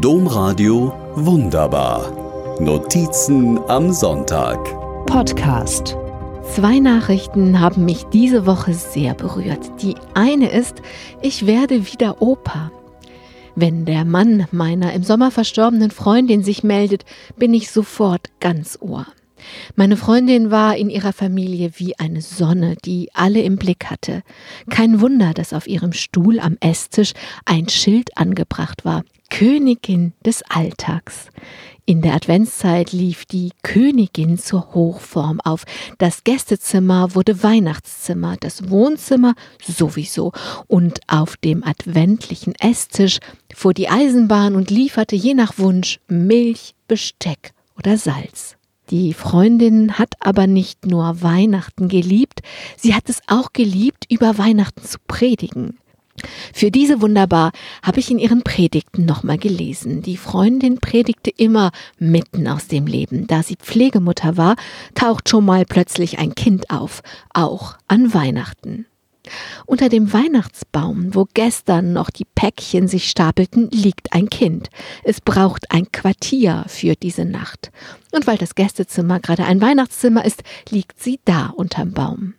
Domradio Wunderbar. Notizen am Sonntag. Podcast. Zwei Nachrichten haben mich diese Woche sehr berührt. Die eine ist, ich werde wieder Opa. Wenn der Mann meiner im Sommer verstorbenen Freundin sich meldet, bin ich sofort ganz Ohr. Meine Freundin war in ihrer Familie wie eine Sonne, die alle im Blick hatte. Kein Wunder, dass auf ihrem Stuhl am Esstisch ein Schild angebracht war. Königin des Alltags. In der Adventszeit lief die Königin zur Hochform auf. Das Gästezimmer wurde Weihnachtszimmer, das Wohnzimmer sowieso. Und auf dem adventlichen Esstisch fuhr die Eisenbahn und lieferte je nach Wunsch Milch, Besteck oder Salz. Die Freundin hat aber nicht nur Weihnachten geliebt, sie hat es auch geliebt, über Weihnachten zu predigen. Für diese wunderbar habe ich in ihren Predigten nochmal gelesen. Die Freundin predigte immer mitten aus dem Leben. Da sie Pflegemutter war, taucht schon mal plötzlich ein Kind auf, auch an Weihnachten. Unter dem Weihnachtsbaum, wo gestern noch die Päckchen sich stapelten, liegt ein Kind. Es braucht ein Quartier für diese Nacht. Und weil das Gästezimmer gerade ein Weihnachtszimmer ist, liegt sie da unterm Baum.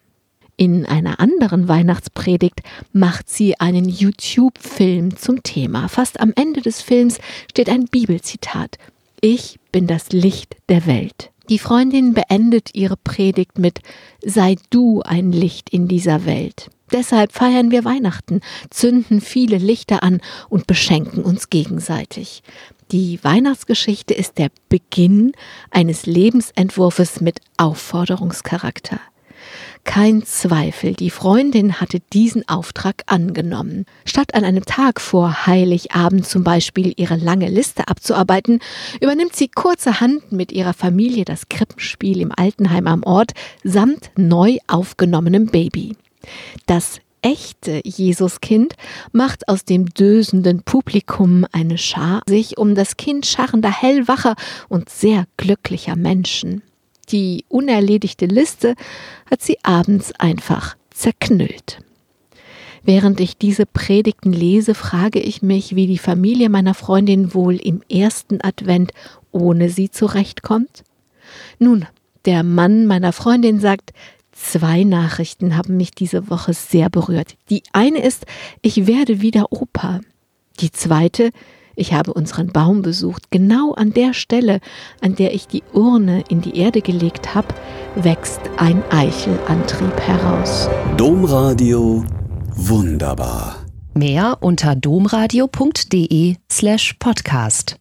In einer anderen Weihnachtspredigt macht sie einen YouTube-Film zum Thema. Fast am Ende des Films steht ein Bibelzitat. Ich bin das Licht der Welt. Die Freundin beendet ihre Predigt mit Sei du ein Licht in dieser Welt. Deshalb feiern wir Weihnachten, zünden viele Lichter an und beschenken uns gegenseitig. Die Weihnachtsgeschichte ist der Beginn eines Lebensentwurfs mit Aufforderungscharakter. Kein Zweifel, die Freundin hatte diesen Auftrag angenommen. Statt an einem Tag vor Heiligabend zum Beispiel ihre lange Liste abzuarbeiten, übernimmt sie kurzerhand mit ihrer Familie das Krippenspiel im Altenheim am Ort samt neu aufgenommenem Baby. Das echte Jesuskind macht aus dem dösenden Publikum eine Schar sich um das Kind scharrender, hellwacher und sehr glücklicher Menschen. Die unerledigte Liste hat sie abends einfach zerknüllt. Während ich diese Predigten lese, frage ich mich, wie die Familie meiner Freundin wohl im ersten Advent ohne sie zurechtkommt. Nun, der Mann meiner Freundin sagt, zwei Nachrichten haben mich diese Woche sehr berührt. Die eine ist, ich werde wieder Opa. Die zweite, ich habe unseren Baum besucht. Genau an der Stelle, an der ich die Urne in die Erde gelegt habe, wächst ein Eichelantrieb heraus. Domradio wunderbar. Mehr unter domradio.de slash podcast.